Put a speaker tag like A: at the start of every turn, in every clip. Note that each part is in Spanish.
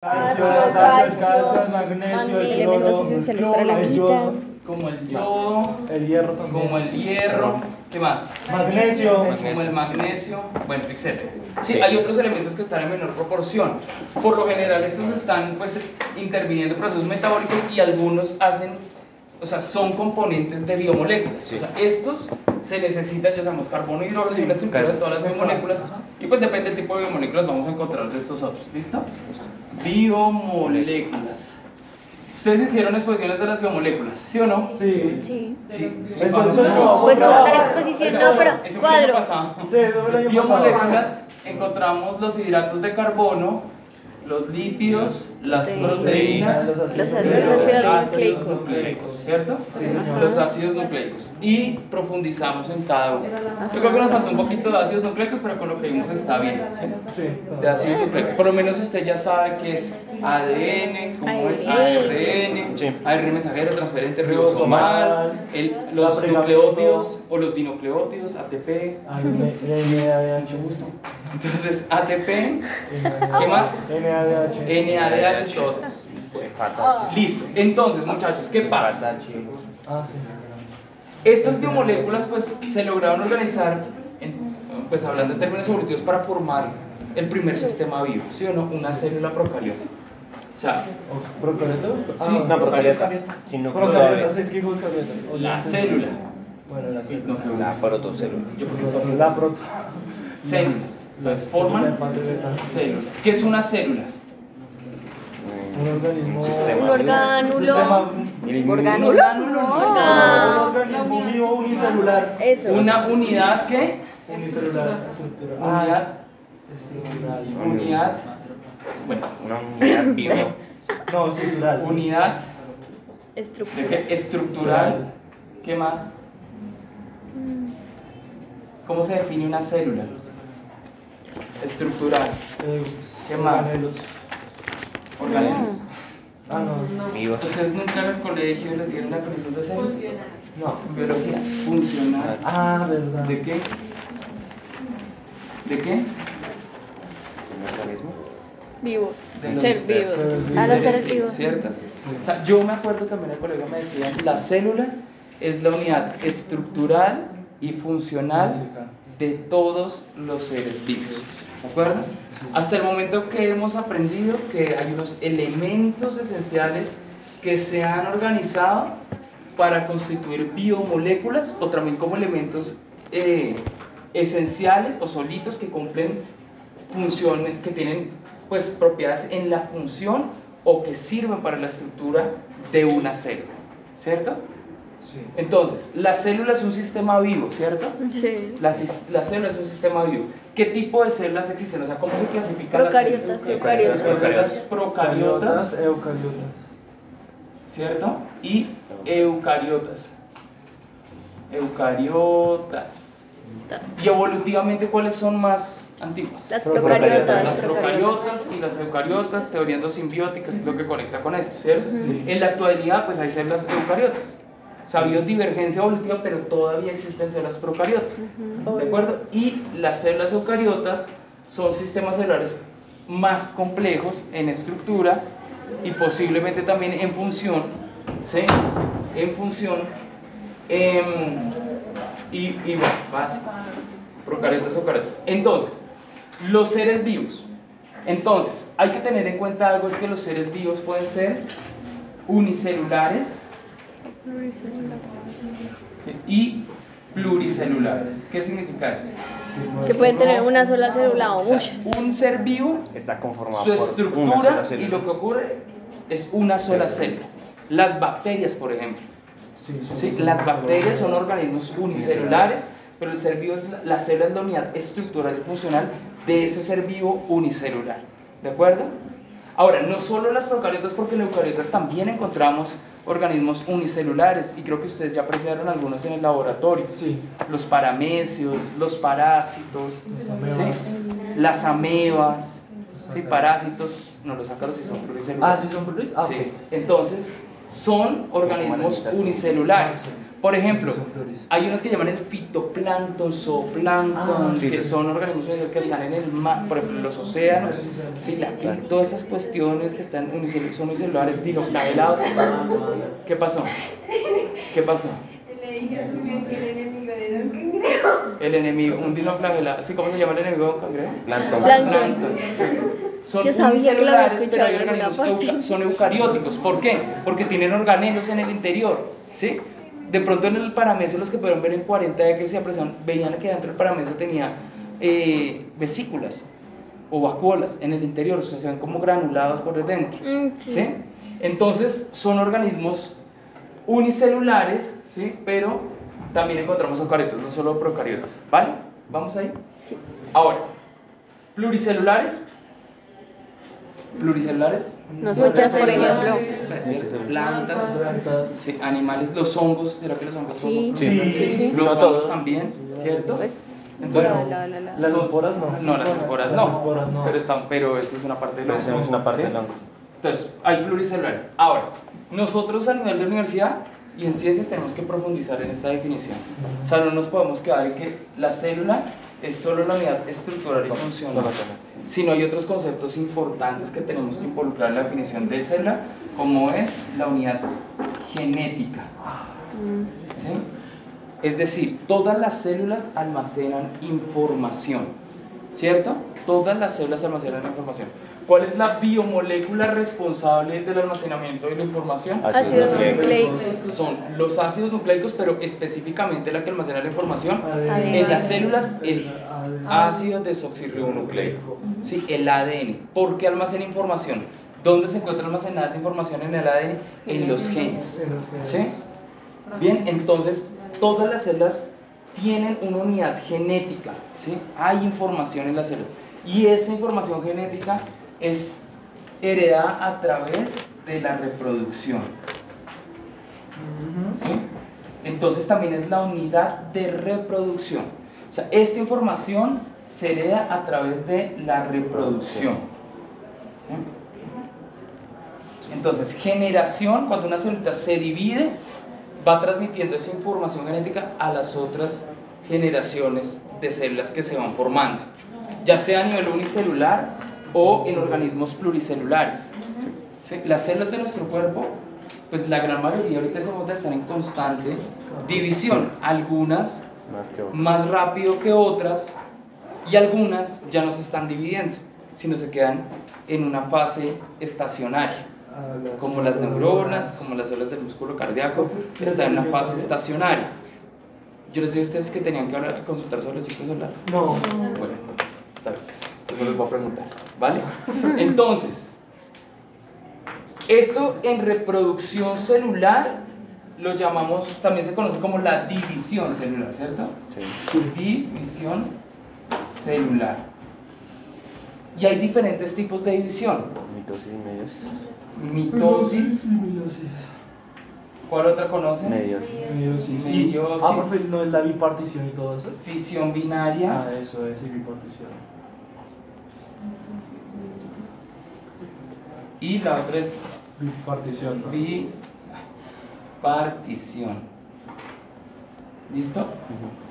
A: Calcio,
B: calcio,
A: calcio, el magnesio, el
B: elementos esenciales
A: el
B: para la vida.
C: como el yodo,
A: el hierro también.
C: como el hierro, ¿qué más?
A: magnesio,
C: Como el magnesio, bueno, etc. Sí,
D: Sí.
C: hay otros elementos que están en menor proporción. Por lo general, estos están pues interviniendo en procesos metabólicos y algunos hacen, o sea, son componentes de biomoléculas.
D: Sí.
C: O sea, estos se necesitan, ya sabemos, carbono y hidrógeno y la estructura de todas las biomoléculas. Y pues depende del tipo de biomoléculas, vamos a encontrar de estos otros. ¿Listo? Biomoléculas. Ustedes hicieron exposiciones de las biomoléculas, ¿sí o no?
A: sí.
B: Sí.
C: Sí, sí.
B: Pues
A: no,
B: como tal
A: no,
B: exposición no, pero
C: Eso fue el año
B: cuadro.
C: pasado.
A: Sí, eso fue el año pasado.
C: Biomoléculas encontramos los hidratos de carbono, los lípidos, las
B: Sí.
C: proteínas,
A: Los
B: Los
A: ácidos
B: nucleicos.
C: ¿cierto?
A: Sí.
C: Los ácidos nucleicos. Y profundizamos en cada uno. Yo creo que nos faltó un poquito de ácidos nucleicos, pero con lo que vimos está bien. ¿sí? De ácidos nucleicos. Por lo menos usted ya sabe qué es ADN, cómo es ARN. ARN mensajero, transferente, ribosomal, el- los nucleótidos o los dinucleótidos, ATP.
A: Ah, N- NADH.
C: Entonces, ATP, ¿qué más?
A: NADH.
C: NADH, todos esos. Listo. Entonces, muchachos, ¿qué pasa?
A: Ah, sí.
C: Estas biomoléculas pues se lograron organizar, en- pues hablando en términos evolutivos, para formar el primer sistema vivo, ¿sí o no? Una célula procariota. O sea,
A: ¿Procariota?
C: Sí,
A: Ah,
D: No, procariota.
A: Procariota, sí, es que
C: la
A: sí.
C: célula.
A: Bueno, la célula.
C: No,
D: La protocélula.
C: Yo creo que está
A: La
C: haciendo
A: proto.
C: células. Entonces forman células. ¿Qué es una célula?
A: Un organismo.
D: Un sistema.
B: Un orgánulo.
C: Un
B: Orgánulo.
A: organismo vivo unicelular.
B: Eso.
C: Una unidad que
A: Unicelular.
C: Unidad.
A: Estructural.
C: unidad, bueno,
D: Una unidad viva.
A: No, estructural.
C: unidad de
B: Estructura.
C: qué? estructural. ¿Qué más? ¿Cómo se define una célula? Estructural. ¿Qué más?
A: organelos. Ah, no.
C: ¿Ustedes nunca en el colegio les dieron la condición de célula?
A: No.
C: Biología. Funcional.
A: Ah, verdad.
C: ¿De qué? ¿De qué?
D: ¿Un organismo?
B: Vivo.
C: De los
B: Ser vivos. A los seres vivos.
C: ¿Cierto? O sea, yo me acuerdo que en el colegio me decían, la célula es la unidad estructural y funcional de todos los seres vivos. ¿De acuerdo? Hasta el momento que hemos aprendido que hay unos elementos esenciales que se han organizado para constituir biomoléculas o también como elementos eh, esenciales o solitos que cumplen funciones, que tienen pues propiedades en la función o que sirven para la estructura de una célula, ¿cierto?
A: Sí.
C: Entonces, la célula es un sistema vivo, ¿cierto?
B: Sí.
C: La, célula es un sistema vivo. ¿Qué tipo de células existen? O sea, ¿cómo se clasifican las
B: Procariotas,
C: células?
B: eucariotas.
C: Las células procariotas,
A: Eucariotas.
C: ¿cierto? Y eucariotas. Eucariotas. Y evolutivamente, ¿cuáles son más antiguas?
B: Las
A: Procariotas.
B: procariotas.
C: Las procariotas y las eucariotas, teoría endosimbiótica, es lo que conecta con esto, ¿cierto? En la actualidad, pues hay células eucariotas. O sea, ha habido divergencia evolutiva, pero todavía existen células procariotas. ¿De acuerdo? Y las células eucariotas son sistemas celulares más complejos en estructura y posiblemente también en función, ¿sí? En función, em, y, y bueno, básico, procariotas, eucariotas. Entonces, los seres vivos. Entonces, hay que tener en cuenta algo, es que los seres vivos pueden ser unicelulares ¿sí? y pluricelulares. ¿Qué significa eso?
B: Que pueden tener una sola célula o
C: O sea,
B: muchas.
C: un ser vivo
D: Está conformado
C: su
D: por una
C: estructura
D: sola
C: y lo que ocurre es una sola célula. Las bacterias, por ejemplo.
A: Sí,
C: ¿sí? Las bacterias son organismos unicelulares, pero el ser vivo es la, la célula es la unidad estructural y funcional de ese ser vivo unicelular. ¿De acuerdo? Ahora, no solo las procariotas, porque en eucariotas también encontramos organismos unicelulares, y creo que ustedes ya apreciaron algunos en el laboratorio.
A: Sí.
C: Los paramecios, los parásitos,
A: Las
C: ¿sí?
A: amebas.
C: las amebas, ¿sí? parásitos, no los ácaros sí son pluricelulares.
A: Ah, sí, son plurales. Ah.
C: Entonces, son organismos unicelulares. Por ejemplo, hay unos que llaman el fitoplancton, zooplancton,
A: Ah,
D: sí,
C: que
D: sí.
C: son organismos que están en el mar, por ejemplo, los océanos, sí, la- todas esas cuestiones que están unicel- son unicelulares, dinoflagelados. ¿Qué pasó? ¿Qué pasó?
E: Le dije a Julián que el enemigo de Don Cangrejo.
C: El enemigo, un dinoflagelado, ¿sí? ¿Cómo se llama el enemigo de un cangrejo?
D: Plancton.
B: Plancton.
C: Son
B: Yo sabía
C: unicelulares, pero hay organismos euca- son eucarióticos. ¿Por qué? Porque tienen organelos en el interior, ¿sí? De pronto en el parameso, los que pudieron ver en 40 que se apreciaban, veían que dentro del parameso tenía eh, vesículas o vacuolas en el interior, o sea, se ven como granulados por dentro.
B: Mm. ¿sí?
C: Entonces son organismos unicelulares, ¿sí? Pero también encontramos eucariotas, no solo procariotas, ¿vale? ¿Vamos ahí?
B: Sí.
C: Ahora, pluricelulares. Pluricelulares.
B: Muchas, por ejemplo.
C: Plantas,
A: Plantas.
C: sí, animales, los hongos, ¿será que los hongos son-
B: Sí,
A: Sí.
B: sí, sí.
C: Los
D: No
C: hongos
D: todos.
C: también, ¿cierto?
B: Pues,
C: Entonces,
B: la, la, la, la.
A: Las esporas no.
C: no, las esporas
A: Las
C: no,
A: esporas no.
C: Pero, están, pero eso es una parte del hongo.
D: tenemos una parte
C: ¿sí?
D: del hongo.
C: Entonces, hay pluricelulares. Ahora, nosotros a nivel de universidad y en ciencias tenemos que profundizar en esta definición. O sea, no nos podemos quedar en que la célula es solo la unidad estructural y funcional,
D: no, no, no.
C: Sino hay otros conceptos importantes que tenemos que involucrar en la definición de célula, como es la unidad genética. ¿sí? Es decir, todas las células almacenan información, ¿cierto? Todas las células almacenan información. ¿Cuál es la biomolécula responsable del almacenamiento de la información?
B: Ácidos
D: nucleicos.
B: nucleicos.
C: Son los ácidos nucleicos, pero específicamente la que almacena la información.
B: ADN.
C: En las células, el ácido desoxirribonucleico, ¿sí? el ADN. ¿Por qué almacena información? ¿Dónde se encuentra almacenada esa información en el ADN? En los genes.
A: En los genes.
C: ¿Sí? Bien, entonces todas las células tienen una unidad genética, ¿sí? Hay información en las células. Y esa información genética es heredada a través de la reproducción. ¿sí? Entonces también es la unidad de reproducción. O sea, esta información se hereda a través de la reproducción. ¿sí? Entonces, generación, cuando una célula se divide, va transmitiendo esa información genética a las otras generaciones de células que se van formando, ya sea a nivel unicelular o en organismos pluricelulares. ¿sí? Las células de nuestro cuerpo, pues la gran mayoría ahorita se de estar en constante división, algunas
D: Más que otro.
C: más rápido que otras y algunas ya no se están dividiendo, sino se quedan en una fase estacionaria como las neuronas, como las células del músculo cardíaco, está en una fase estacionaria. Yo les digo a ustedes que tenían que consultar sobre el ciclo solar.
A: No.
C: Bueno, Después les voy a preguntar, ¿vale? Entonces, esto en reproducción celular lo llamamos, también se conoce como la división celular, ¿cierto?
D: Sí.
C: División celular. Y hay diferentes tipos de división.
D: Mitosis y medios.
C: Mitosis, ¿cuál otra conocen?
D: Medios.
A: Meiosis.
C: Meiosis.
A: Ah, profe, no es la bipartición y todo eso.
C: Fisión binaria.
A: Ah, eso es, y bipartición.
C: Y la otra es
A: Bipartición, ¿no?
C: bipartición. ¿Listo?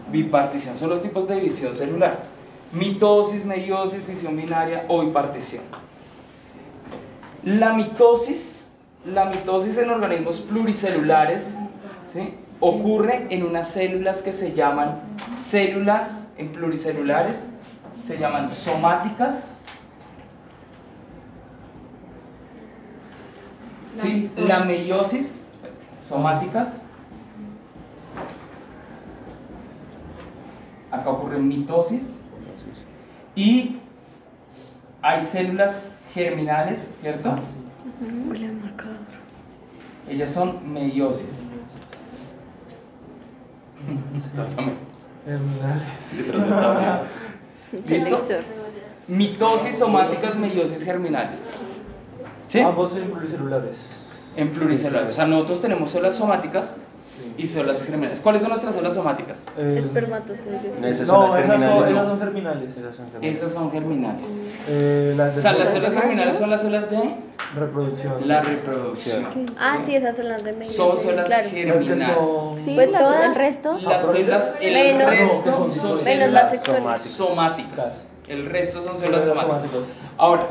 C: Bipartición son los tipos de división celular. Mitosis, meiosis, fisión binaria o bipartición. La mitosis, la mitosis en organismos pluricelulares, ¿sí? ocurre en unas células que se llaman células en pluricelulares, se llaman somáticas. ¿Sí? La meiosis, somáticas. Acá ocurre mitosis. Y hay células germinales, ¿cierto?
A: Ah.
B: Huele marcador.
C: Ellas son meiosis. Tablero. ¿Listo? Mitosis, somáticas, meiosis germinales. ¿Sí?
A: Ambos en pluricelulares.
C: En pluricelulares. O sea, nosotros tenemos células somáticas
A: Sí.
C: y células germinales. ¿Cuáles son nuestras células somáticas?
A: Eh,
B: Espermatozoides.
D: No, esas son las
A: esas son,
D: germinales.
A: esas son germinales. Eh, las
C: O sea, las
A: de-
C: células germinales son las células de
A: Reproducción.
C: La reproducción.
B: Ah, sí, esas son las de medio.
C: Son células
B: claro.
A: Las
C: germinales.
A: son.
B: Sí, pues todo el resto.
C: Las células, el
B: Menos-
C: resto
A: Menos
C: son
A: las
C: células
B: sexuales.
C: somáticas. El resto son células somáticas.
A: somáticas.
C: Ahora,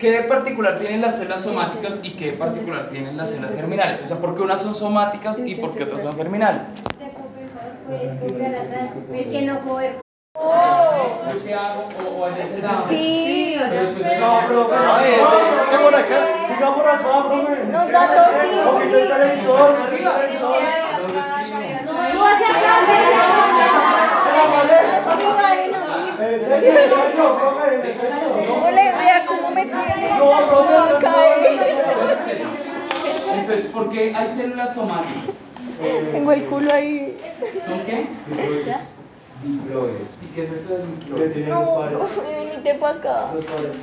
C: ¿qué- ¿qué de particular tienen las células somáticas y qué de particular tienen las células germinales? O sea, ¿por qué unas son somáticas y por qué otras son germinales?
E: Que no.
B: Sí.
A: No, pero.
D: Por acá.
A: Siga por acá, profe.
B: Nos da tortillas.
A: Ok, el televisor, el televisor.
C: ¿Dónde escribo?
E: Tú hacia
A: El techo,
C: Entonces, ¿por qué hay células somáticas?
B: Tengo el culo ahí.
C: ¿Son qué? Diploides. ¿Y qué es eso de diploides?
B: No,
A: pares.
B: viniste para acá.
A: Los pares.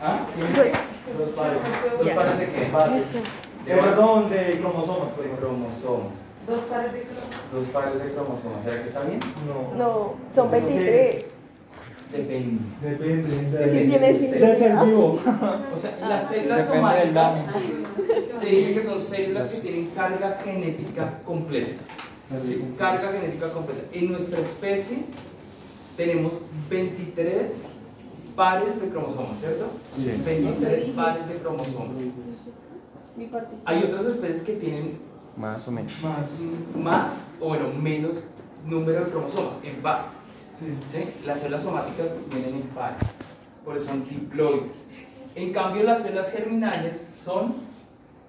C: ¿Ah?
A: Los pares.
C: ¿Los pares de qué?
A: Bases.
C: De
A: perdón, de cromosomas,
C: De
A: perdón.
C: cromosomas.
E: Dos pares de cromosomas.
C: Dos pares de cromosomas. ¿Será que está bien?
A: No.
B: No, son 23.
C: Depende.
A: Depende.
B: Si tienes
A: vivo.
C: O sea, las células
D: Depende del
C: somáticas se dice que son células que tienen carga genética completa. ¿sí? Carga genética completa. En nuestra especie tenemos 23 pares de cromosomas, ¿cierto?
D: Sí.
C: 23 pares de cromosomas. Hay otras especies que tienen
D: Más o menos.
A: Más.
C: más o bueno, menos número de cromosomas en par.
A: Sí.
C: ¿sí? Las células somáticas vienen en par, por eso son diploides. En cambio, las células germinales son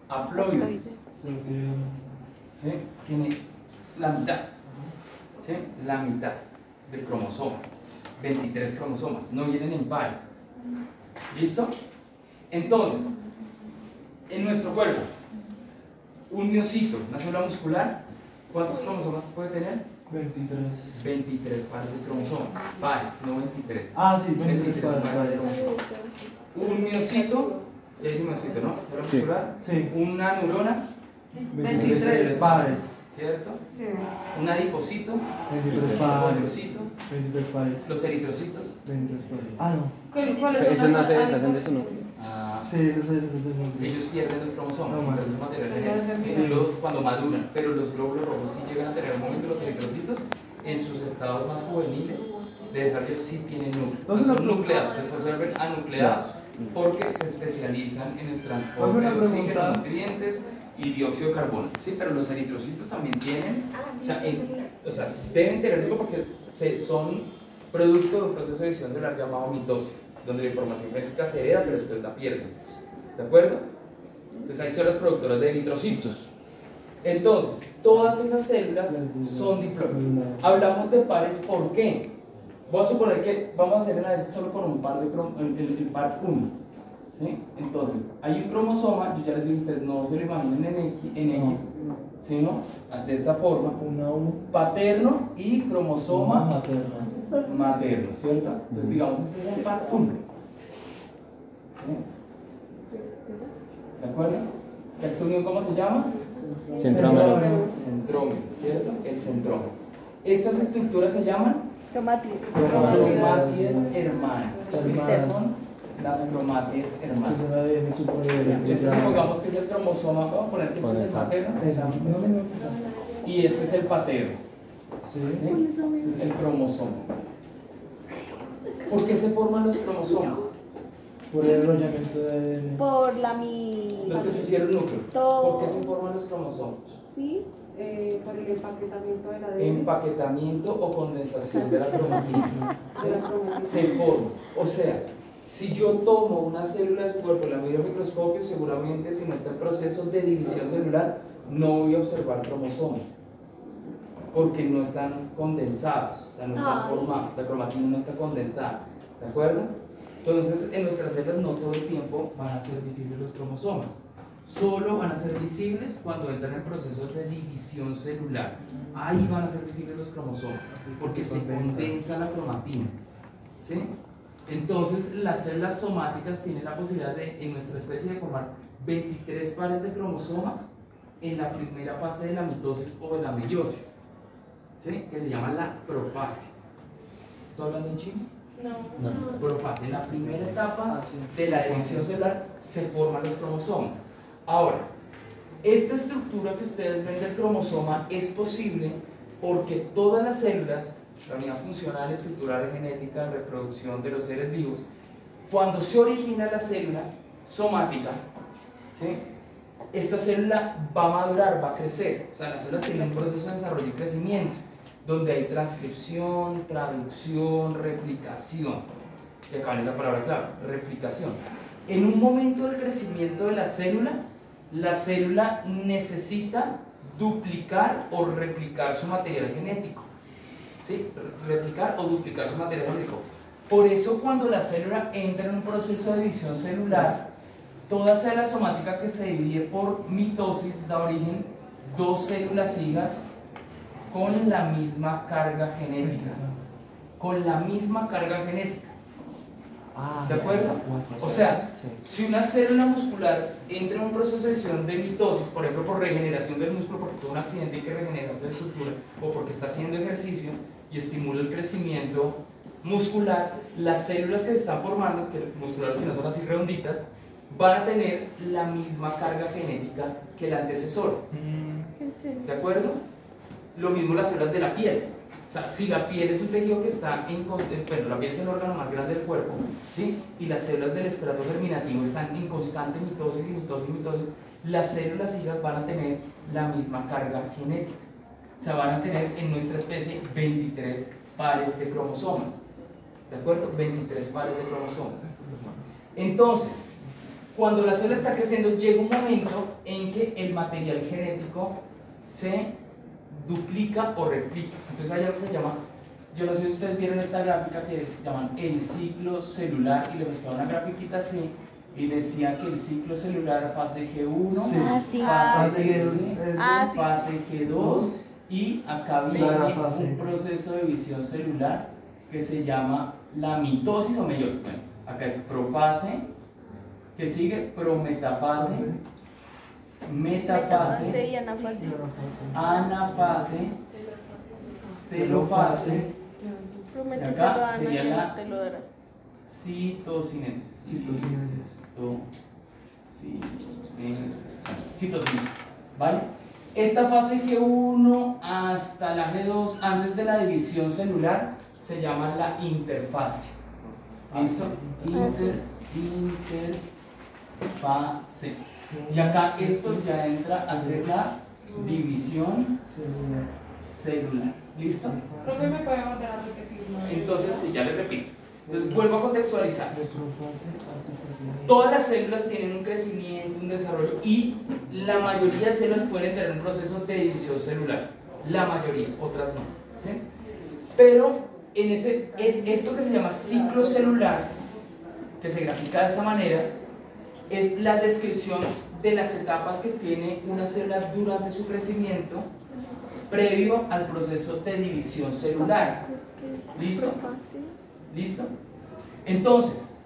C: haploides.
A: Sí.
C: Tiene la mitad, ¿sí? la mitad de cromosomas, 23 cromosomas, no vienen en pares. ¿Listo? Entonces, en nuestro cuerpo, un miocito, una célula muscular, ¿cuántos cromosomas puede tener?
A: 23.
C: 23 pares de cromosomas, pares, no 23.
A: Ah, sí, 23
C: 23
A: pares.
C: pares.
A: vale.
C: Un miocito, ya es un miocito, ¿no? Célula
D: Sí.
C: muscular.
A: Sí.
C: Una neurona,
A: 23 pares.
C: ¿cierto?
E: Sí.
C: Un adipocito,
A: 23
C: un
A: pares.
C: condrocito,
A: 23 pares.
C: los eritrocitos.
A: 23 pares. Ah, no.
E: ¿Cuál- cuáles son
D: Eso no se deshacen de su núcleo.
C: Ah,
A: Sí,
C: ellos pierden los cromosomas,
A: No
C: entonces material cuando maduran, pero los glóbulos rojos sí llegan a tener un momento, los eritrocitos, en sus estados más juveniles de desarrollo sí tienen núcleos, son nucleados, después se vuelven anucleados porque se especializan en el transporte de oxígeno, nutrientes y dióxido de carbono, sí, pero los eritrocitos también tienen, o sea, en- o sea, deben tener algo porque se, son producto de un proceso de edición celular llamado mitosis, donde la información genética se hereda pero después la pierden. ¿De acuerdo? Entonces hay células productoras de eritrocitos. Entonces, todas esas células son diploides. Hablamos de pares, ¿por qué? Voy a suponer que vamos a hacer una vez solo con un par de el, el- el par 1. ¿sí? Entonces, hay un cromosoma, yo ya les digo a ustedes, no se lo imaginen en X, en X sino de esta forma, paterno y cromosoma
A: materna.
C: Materno, ¿cierto? Entonces, digamos, este es el par 1. ¿De acuerdo? ¿Esta unión cómo se llama?
D: Centrómero.
C: Centrómero, ¿cierto? El centrómero. Estas estructuras se llaman cromátides hermanas. Estas son las cromátides hermanas.
A: Superior.
C: Este supongamos que es el cromosoma, vamos a poner que este es el materno
A: no, no.
C: y este es el paterno. Es el cromosoma. ¿Por qué se forman los cromosomas?
A: Por el enrollamiento de ADN.
B: Por la mi.
C: Los que se hicieron núcleo.
B: Todo.
C: ¿Por qué se forman los cromosomas?
B: ¿Sí?
E: Eh, por el empaquetamiento de la ADN.
C: Empaquetamiento o condensación de la cromatina. ¿sí? Se forma. O sea, si yo tomo una célula de su cuerpo, la miro al microscopio, seguramente si no está en proceso de división celular, no voy a observar cromosomas. Porque no están condensados, o sea, no están
B: Ay.
C: formados. La cromatina no está condensada. ¿De acuerdo? Entonces, en nuestras células no todo el tiempo van a ser visibles los cromosomas. Solo van a ser visibles cuando entran en procesos de división celular. Ahí van a ser visibles los cromosomas, porque se condensa la cromatina. ¿sí? Entonces, las células somáticas tienen la posibilidad de, en nuestra especie, de formar 23 pares de cromosomas en la primera fase de la mitosis o de la meiosis, ¿sí? que se llama la profasia. ¿Estoy hablando en chino?
E: No.
C: Profase. En la primera etapa de la división celular se forman los cromosomas. Ahora, esta estructura que ustedes ven del cromosoma es posible porque todas las células, la unidad funcional, estructural, genética, reproducción de los seres vivos, cuando se origina la célula somática, ¿sí? esta célula va a madurar, va a crecer. O sea, las células tienen un proceso de desarrollo y crecimiento, donde hay transcripción, traducción, replicación. Y acá viene la palabra clave, replicación. En un momento del crecimiento de la célula, la célula necesita duplicar o replicar su material genético. ¿Sí? Replicar o duplicar su material genético. Por eso cuando la célula entra en un proceso de división celular, toda célula somática que se divide por mitosis da origen dos células hijas con la misma carga genética. Con la misma carga genética. ¿De acuerdo? O sea, si una célula muscular entra en un proceso de división de mitosis, por ejemplo por regeneración del músculo porque tuvo un accidente y que regenera esa estructura, o porque está haciendo ejercicio y estimula el crecimiento muscular, las células que se están formando, que musculares que no son así redonditas, van a tener la misma carga genética que el antecesor. ¿De acuerdo? Lo mismo las células de la piel. O sea, si la piel es un tejido que está en... Bueno, la piel es el órgano más grande del cuerpo, ¿sí? Y las células del estrato germinativo están en constante mitosis y mitosis y mitosis. Las células hijas van a tener la misma carga genética. O sea, van a tener en nuestra especie 23 pares de cromosomas. ¿De acuerdo? 23 pares de cromosomas. Entonces, cuando la célula está creciendo, llega un momento en que el material genético se duplica o replica. Entonces hay algo que se llama, yo no sé si ustedes vieron esta gráfica que se llaman el ciclo celular y le mostraba una grafiquita así y decía que el ciclo celular fase G1,
B: Ah, sí.
C: fase
A: Fase
C: G,
B: Ah, sí.
C: fase G2 y acá viene un proceso de división celular que se llama la mitosis o meiosis. Bueno, acá es profase, que sigue prometafase,
B: Metafase
C: metafase,
B: y anafase.
C: anafase, telofase, Y acá sería la-
B: no te lo dará.
C: citocinesis. Citocinesis. Citocinesis. ¿Vale? Esta fase G1 hasta la G2, antes de la división celular, se llama la interfase. ¿Listo? Inter, interfase. Y acá esto ya entra a ser la división celular. ¿Listo?
E: Profe, ¿me puede volver a repetir?
C: Entonces, sí, ya le repito. Entonces, vuelvo a contextualizar. Todas las células tienen un crecimiento, un desarrollo y la mayoría de células pueden tener un proceso de división celular. La mayoría, otras no. ¿sí? Pero en ese, es esto que se llama ciclo celular, que se grafica de esa manera, es la descripción de las etapas que tiene una célula durante su crecimiento previo al proceso de división celular. ¿Listo? ¿Listo? Entonces,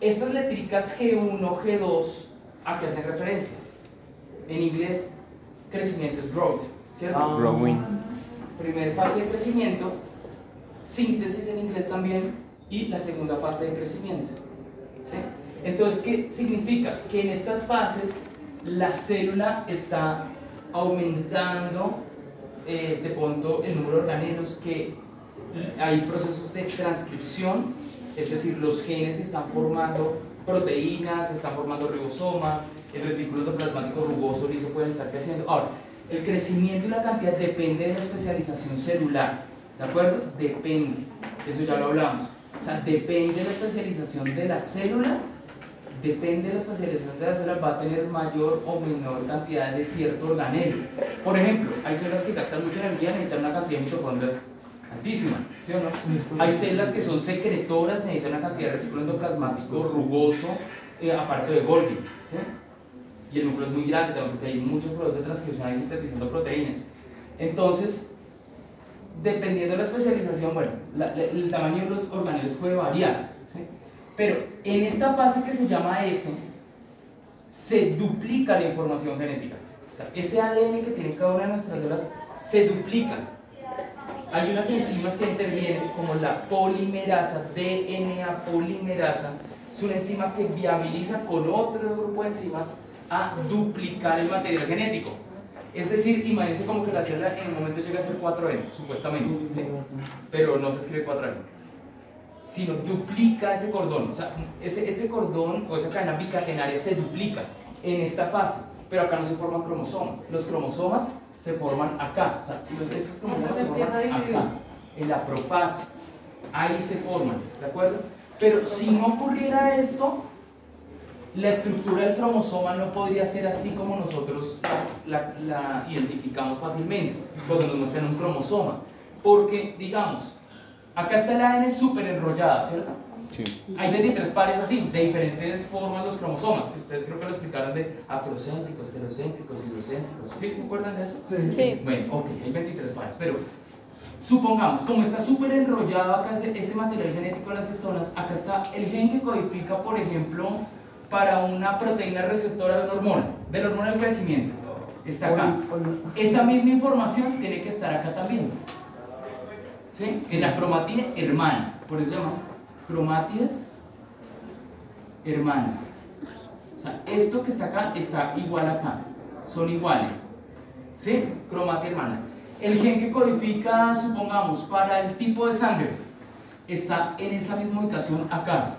C: estas letricas G1, G2, ¿a qué hacen referencia? En inglés, crecimiento es growth, ¿cierto?
D: Growing.
C: Primera fase de crecimiento, síntesis en inglés también, y la segunda fase de crecimiento. ¿sí? Entonces, ¿qué significa? Que en estas fases la célula está aumentando eh, de pronto el número de organelos, que hay procesos de transcripción, es decir, los genes están formando proteínas, están formando ribosomas, el retículo endoplasmático rugoso liso pueden estar creciendo. Ahora, el crecimiento y la cantidad depende de la especialización celular, ¿de acuerdo? Depende, eso ya lo hablamos. O sea, depende de la especialización de la célula, depende de la especialización de la célula, va a tener mayor o menor cantidad de cierto organelo. Por ejemplo, hay células que gastan mucha energía, necesitan una cantidad de mitocondrias altísima, ¿sí o no? Hay células que son secretoras, necesitan una cantidad de retículo endoplasmático rugoso, eh, aparte de Golgi, ¿sí? Y el núcleo es muy grande también porque hay muchos procesos de transcripción ahí sintetizando proteínas. Entonces, dependiendo de la especialización, bueno, la- la- el tamaño de los organelos puede variar. Pero en esta fase que se llama S, se duplica la información genética. O sea, ese ADN que tiene cada una de nuestras células se duplica. hay unas enzimas que intervienen, como la polimerasa, DNA polimerasa, es una enzima que viabiliza con otro grupo de enzimas a duplicar el material genético. Es decir, imagínense como que la célula en un momento llega a ser 4N, supuestamente, pero no se escribe 4N, sino duplica ese cordón, o sea, ese, ese cordón o esa cadena bicatenaria se duplica en esta fase, pero acá no se forman cromosomas. Los cromosomas se forman acá, o sea, los, estos cromosomas
E: se
C: forman acá, en la profase. Ahí se forman, ¿de acuerdo? Pero si no ocurriera esto, la estructura del cromosoma no podría ser así como nosotros la, la identificamos fácilmente cuando nos muestran un cromosoma. Porque, digamos, acá está el ADN súper enrollado, ¿cierto?
D: Sí.
C: Hay 23 pares así, de diferentes formas los cromosomas, que ustedes creo que lo explicaron de acrocéntricos, heterocéntricos, hidrocéntricos. ¿Sí? ¿Se acuerdan de eso?
B: Sí.
C: Bueno, ok, hay 23 pares, pero supongamos, como está súper enrollado acá ese, ese material genético de las histonas, acá está el gen que codifica, por ejemplo, para una proteína receptora de una hormona, de la hormona del crecimiento. Está acá. Esa misma información tiene que estar acá también. En la cromatía hermana, por eso se llama cromátides hermanas. O sea, esto que está acá está igual acá, son iguales. ¿Sí? Cromatía hermana. El gen que codifica, supongamos, para el tipo de sangre, está en esa misma ubicación acá.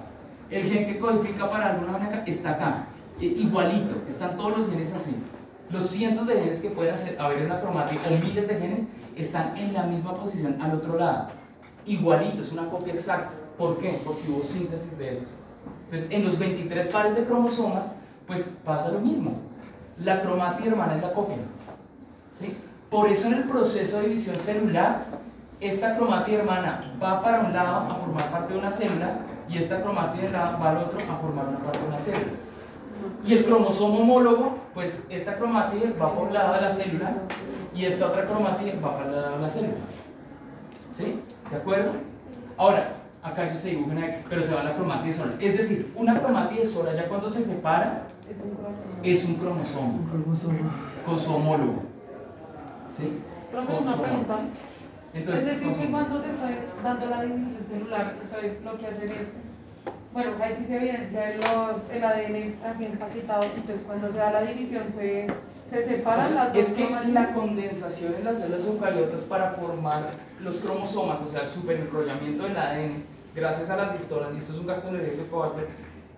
C: El gen que codifica para alguna manera está acá. I- igualito, están todos los genes así. Los cientos de genes que pueden haber en una cromática o miles de genes están en la misma posición al otro lado. Igualito, es una copia exacta. ¿Por qué? Porque hubo síntesis de esto. Entonces, en los 23 pares de cromosomas, pues pasa lo mismo. La cromática hermana es la copia. ¿sí? Por eso en el proceso de división celular, esta cromática hermana va para un lado a formar parte de una célula y esta cromática va al otro a formar una parte de una célula. Y el cromosoma homólogo, pues esta cromática va por un lado de la célula y esta otra cromática va para el lado de la célula. ¿Sí? ¿De acuerdo? Ahora, acá yo se dibuja una X, pero se va la cromática sola. Es decir, una cromática sola ya cuando se separa es un cromosoma con su homólogo. ¿Sí?
E: Profe,
C: Con
E: una
C: su
E: pregunta.
C: homólogo. Entonces,
E: es decir,
C: con
E: que
C: su-
E: cuando se está dando la división celular, entonces lo que hacen es, bueno, ahí sí se evidencia los, el ADN así empaquetado, entonces cuando se da la división se, se
C: O
E: separan
C: sea,
E: las dos
C: es que
E: cromátides.
C: la condensación en las células eucariotas para formar los cromosomas, o sea, el superenrollamiento del ADN, gracias a las histonas, y esto es un gasto energético alto,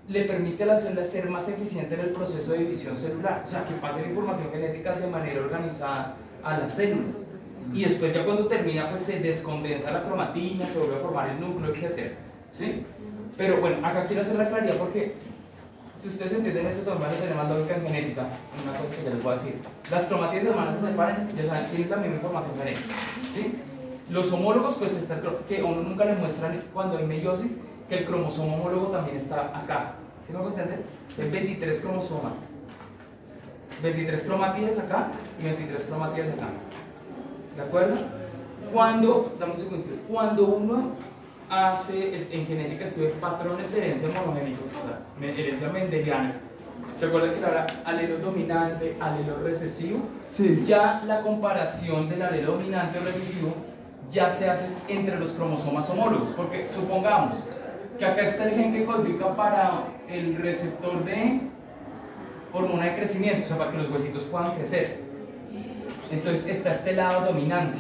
C: le permite a la célula ser más eficiente en el proceso de división celular, o sea, que pase la información genética de manera organizada a las células. Y después ya cuando termina, pues se descondensa la cromatina, se vuelve a formar el núcleo, etc. ¿Sí? Pero bueno, acá quiero hacer la claridad porque si ustedes entienden esto, todavía se llama lógica en genética, una cosa que ya les voy a decir. Las cromatías hermanas se separan, ya saben, tienen también información genética. ¿sí? Los homólogos, pues está que uno nunca le muestran cuando hay meiosis, que el cromosoma homólogo también está acá. ¿Sí me entender? Hay 23 cromosomas. 23 cromatías acá y 23 cromatías acá. ¿De acuerdo? Cuando, dame un segundo, cuando uno hace, en genética estudia patrones de herencia monogénicos, o sea, herencia mendeliana, ¿se acuerdan que era alelo dominante, alelo recesivo?
A: Sí.
C: Ya la comparación del alelo dominante o recesivo ya se hace entre los cromosomas homólogos, porque supongamos que acá está el gen que codifica para el receptor de hormona de crecimiento, o sea, para que los huesitos puedan crecer. Entonces está este lado dominante.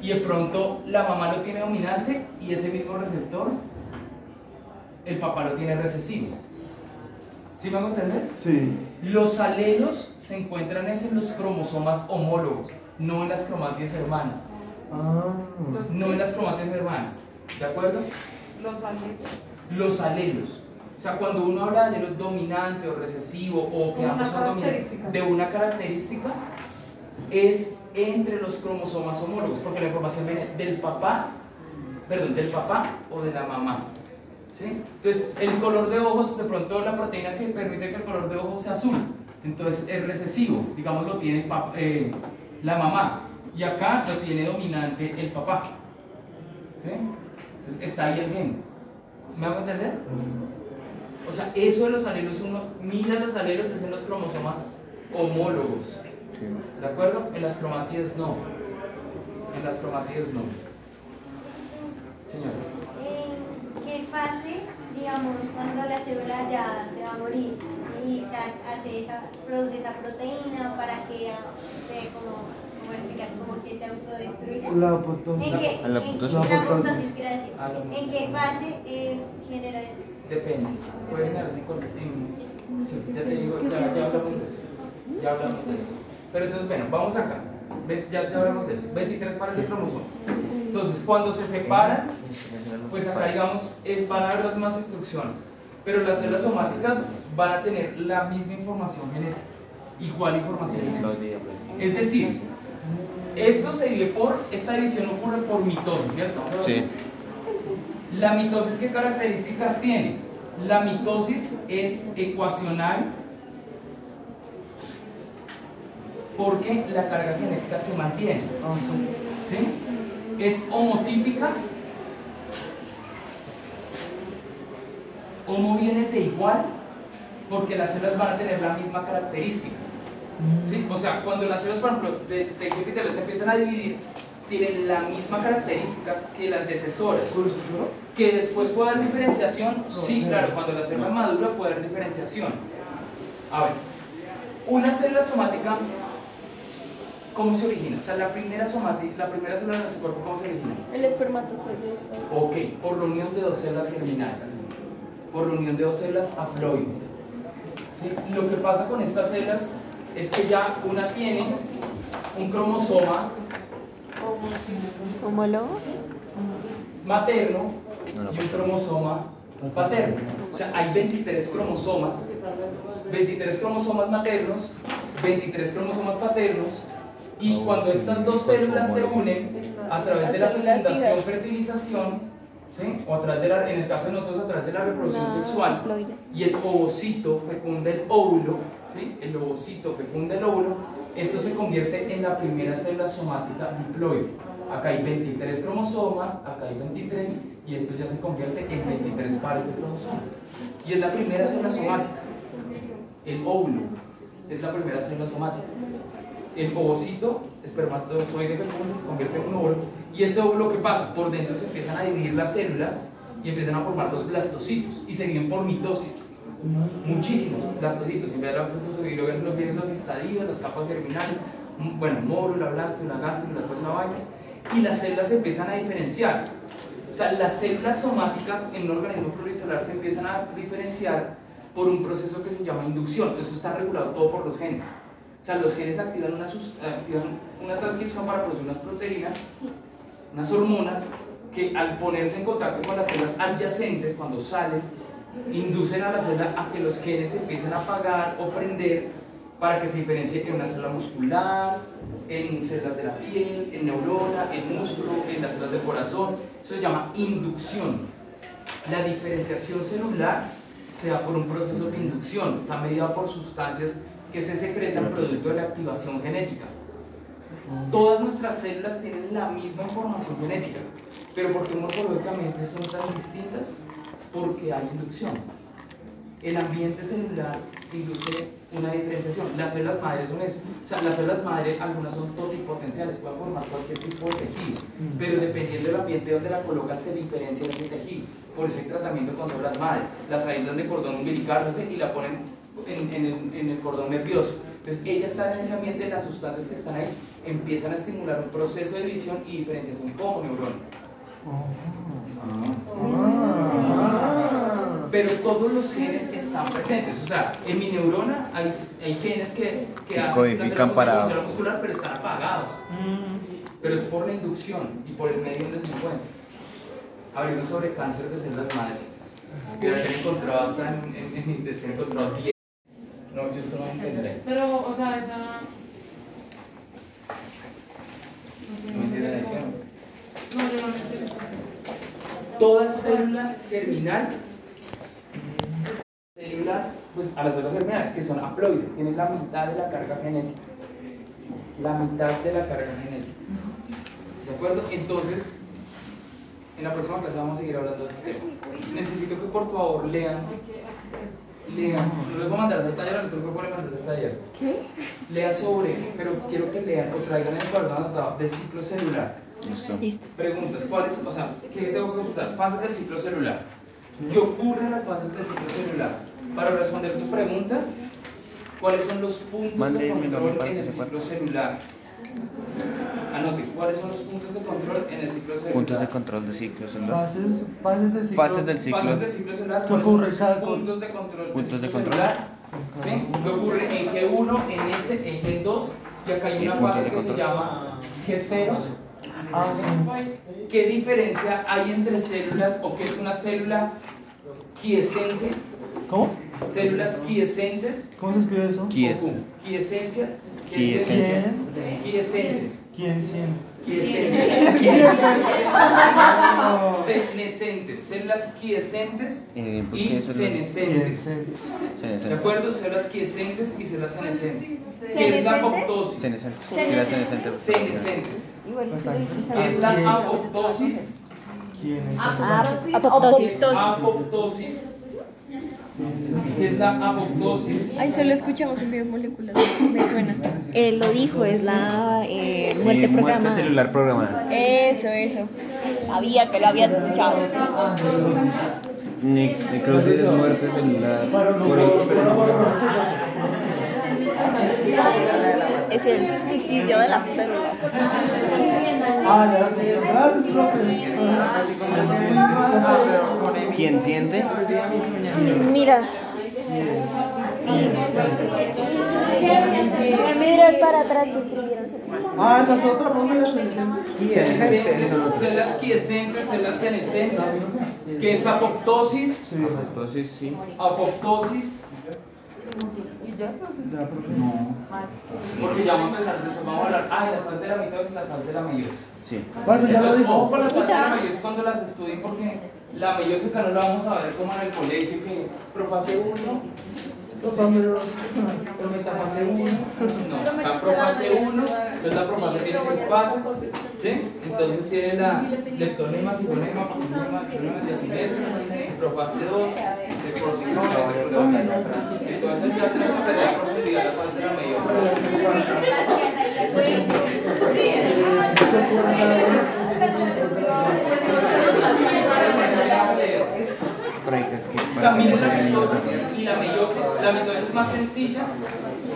C: Y de pronto la mamá lo tiene dominante y ese mismo receptor, el papá lo tiene recesivo. ¿Sí me hago entender?
A: Sí.
C: Los alelos se encuentran es en los cromosomas homólogos, no en las cromátides hermanas.
A: Ah.
C: No en las cromátides hermanas. ¿De acuerdo?
E: Los alelos.
C: Los alelos. O sea, cuando uno habla de alelo dominante o recesivo o que ambos son dominantes
E: característica.
C: de una característica, es entre los cromosomas homólogos, porque la información viene del papá, perdón, del papá o de la mamá. ¿sí? Entonces, el color de ojos, de pronto la proteína que permite que el color de ojos sea azul, entonces es recesivo, digamos lo tiene eh, la mamá, y acá lo tiene dominante el papá. ¿sí? Entonces, está ahí el gen. ¿Me hago entender? O sea, eso de los alelos, uno mira los alelos es en los cromosomas homólogos. ¿De acuerdo? En las cromatías no. En las cromatías no. Señor.
F: ¿En qué fase, digamos, cuando la célula ya se va a morir, ¿sí? Hace esa, produce esa proteína para que se, como, como explicar, como que se autodestruya?
A: La
F: ¿En
A: apoptosis.
F: qué, en-
D: apoptosis.
F: la
A: apoptosis.
C: la-
F: ¿En qué fase eh, genera eso?
C: Depende. Puede generarse con. en- Sí, ya te digo, ya, ya hablamos de eso. Ya hablamos de eso. Pero entonces, bueno, vamos acá. Ya, ya hablamos de eso. 23 pares de cromosomas. Entonces, cuando se separan, pues acá digamos, es, van a haber las mismas instrucciones. Pero las células somáticas van a tener la misma información genética. Igual información genética. Es decir, esto se divide por, esta división ocurre por mitosis, ¿cierto?
D: Sí.
C: La mitosis, ¿qué características tiene? La mitosis es ecuacional porque la carga genética se mantiene. ¿Sí? Es homotípica. Homo viene de igual porque las células van a tener la misma característica. ¿Sí? O sea, cuando las células, por ejemplo, de epitelioso se empiezan a dividir, tienen la misma característica que las antecesoras. Que después puede haber diferenciación, sí, claro, cuando la célula madura puede haber diferenciación. A ver, una célula somática, ¿cómo se origina? O sea, la primera somática, la primera célula de nuestro cuerpo, ¿cómo se origina?
B: El espermatozoide.
C: Ok, por la unión de dos células germinales, por la unión de dos células haploides. ¿Sí? Lo que pasa con estas células es que ya una tiene un cromosoma
B: ¿Homólogo?
C: materno
D: No, no,
C: y un cromosoma paterno. O sea, hay 23 cromosomas, 23 cromosomas maternos, 23 cromosomas paternos, y
D: No,
C: cuando estas dos células se unen a través de la fecundación, fertilización, ¿sí? o a través de la, en el caso de nosotros, a través de la reproducción sexual, y el ovocito fecunda el óvulo, ¿sí? el ovocito fecunda el óvulo, esto se convierte en la primera célula somática diploide. Acá hay 23 cromosomas, acá hay 23, y esto ya se convierte en 23 pares de cromosomas. Y es la primera célula somática. El óvulo es la primera célula somática. El ovocito, espermatozoide fecundo, se convierte en un óvulo. Y ese óvulo, ¿qué pasa? Por dentro se empiezan a dividir las células y empiezan a formar los blastocitos y se dividen por mitosis. Muchísimos blastocitos. Y luego luego vienen los estadios, las capas germinales, bueno, mórula, blástula, gástrula, toda esa vaina. Y las células se empiezan a diferenciar. O sea, las células somáticas en un organismo pluricelular se empiezan a diferenciar por un proceso que se llama inducción. Eso está regulado todo por los genes. O sea, los genes activan una, activan una transcripción para producir unas proteínas, unas hormonas, que al ponerse en contacto con las células adyacentes, cuando salen, inducen a la célula a que los genes se empiecen a apagar o prender para que se diferencie en una célula muscular, en células de la piel, en neurona, en músculo, en las células del corazón. Eso se llama inducción. La diferenciación celular se da por un proceso de inducción, está mediado por sustancias que se secretan producto de la activación genética. Todas nuestras células tienen la misma información genética, pero ¿por qué morfológicamente son tan distintas? Porque hay inducción. El ambiente celular induce una diferenciación. Las células madre son eso. O sea, las células madre, algunas son totipotenciales, pueden formar cualquier tipo de tejido, pero dependiendo del ambiente donde la colocas, se diferencia ese tejido. Por eso hay tratamiento con células madre. Las aíslan de cordón umbilical, no sé, y la ponen en, en el, en el cordón nervioso. Entonces, ella está en ese ambiente, las sustancias que están ahí empiezan a estimular un proceso de división y diferenciación como neuronas. Pero todos los genes están presentes. O sea, en mi neurona hay, hay genes que, que
D: Que
C: hacen
D: codifican
C: la
D: para-
C: célula muscular, pero están apagados. Pero es por la inducción y por el medio donde se encuentra. Hablemos sobre cáncer de células madre. Mira, que he encontrado hasta en, en, en mi intestino, he encontrado 10. No, yo esto no lo entenderé.
E: Pero, o sea, esa.
C: No entienden eso.
E: No, yo no lo entiendo.
C: Toda célula germinal, células, pues a las células germinales, que son haploides, tienen la mitad de la carga genética. La mitad de la carga genética. ¿De acuerdo? Entonces, en la próxima clase vamos a seguir hablando de este tema. Necesito que por favor lean, Lean, no les voy a mandar a hacer taller, al otro grupo le mandé a hacer taller. Lean sobre, pero quiero que lean o traigan el cuaderno anotado de ciclo celular.
D: Listo.
B: Listo.
C: Preguntas, ¿cuáles? O sea, ¿qué tengo que consultar? Fases del ciclo celular. ¿Qué ocurre en las fases del ciclo celular? Para responder tu pregunta, ¿cuáles son los puntos de
D: Mande
C: control en el ciclo celular? Anote, ¿cuáles son los puntos de control en el ciclo celular?
D: Puntos de control de ciclo celular.
A: Fases, fases de ciclo.
D: Fases del ciclo.
C: Fases del ciclo celular,
A: ¿Qué
C: ¿cuáles
A: ocurre
C: son
A: cada
C: puntos de control
D: Puntos de
C: ciclo
D: control.
C: celular? ¿Sí? ¿Qué ocurre en G1, en S, en G2? Y acá hay
D: ¿Y
C: una fase que se
D: control?
C: llama G0.
A: Ah, sí.
C: ¿Qué diferencia hay entre células o qué es una célula quiescente?
A: ¿Cómo?
C: Células quiescentes.
A: ¿Cómo se escribe eso?
D: Quies.
C: o Q. Quiesencia.
D: Quiesencia.
A: ¿Quién?
C: Quiescentes. Quiescentes. Senescentes. Células quiescentes
D: Eh, pues,
C: y
D: ¿qué es el-
A: ¿Quién
C: senescentes. ¿De acuerdo? Células quiescentes y células senescentes. ¿Qué es la
F: ¿Senescentes?
C: apoptosis? Senescentes.
B: Igual.
C: ¿Qué es la apoptosis?
A: ¿Quién es?
B: Apoptosis.
C: Apoptosis. ¿Qué es la apoptosis?
B: Ay, solo escuchamos en biomoléculas. Me suena. Él lo dijo, es la eh,
D: Eh,
B: muerte
D: Muerte
B: programada.
D: celular programada.
B: Eso, eso. Sabía que lo había escuchado.
D: Necrosis es muerte celular. por
B: Es el suicidio de las células.
D: ¿Quién siente?
B: Mira.
F: Miras para atrás que escribieron.
A: Ah, esa es otra fórmula senescente.
C: Senescentes, células quiescentes, células senescentes. ¿Qué es apoptosis?
D: Entonces sí.
C: Apoptosis.
A: Ya, profe.
C: Porque ya vamos a empezar, después vamos a hablar. Ah, y la fase de la mitosis y la fase de la meiosis.
D: Sí.
A: Bueno, ya lo
C: Entonces, ojo con las fases de la meiosis cuando las estudien, porque la meiosis acá no la vamos a ver como en el colegio, que 1, pero metafase 1, no, la profase 1, entonces la profase tiene subfases, ¿sí? Entonces tiene la leptonema, citonema, protonema, leptonema, diacinesa, profase 2, el prosinoma, el prosinoma. Entonces ya tenemos que aprender a profundidad la fase de la meiosis.
D: Por que que.
C: O sea, miren la mitosis y la meiosis. La mitosis es más sencilla,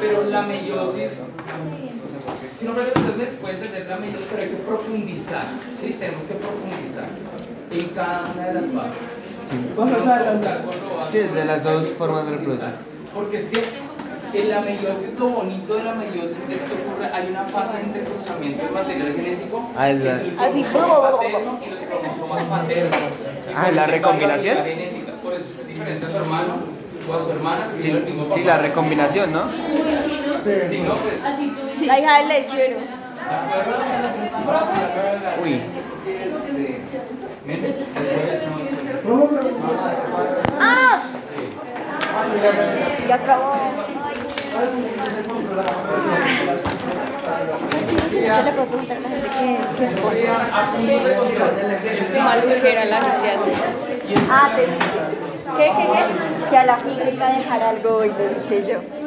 C: pero la meiosis, si no puede entender, la meiosis, pero hay que profundizar. ¿sí? Tenemos que profundizar en cada una de las bases.
A: Vamos a las-
D: Sí, de las dos formas de reproducción.
C: Porque es que en la meiosis, lo bonito de la meiosis es que ocurre, hay una fase entre cruzamiento del material genético
D: Ah,
B: Así,
C: y los cromosomas paternos. Y
D: Ah, ¿la recombinación?
C: genética. Por eso es diferente a su hermano o a su hermana si
D: Sí,
C: el mismo papá.
D: sí, la recombinación, ¿no?
C: Si no, pues.
B: La hija del lechero.
D: Uy.
B: ¡Ah! Ya acabó.
F: Yo le es
B: que radiación.
F: Ah, te. ¿Qué, qué? Que a la física dejar algo y lo dije yo.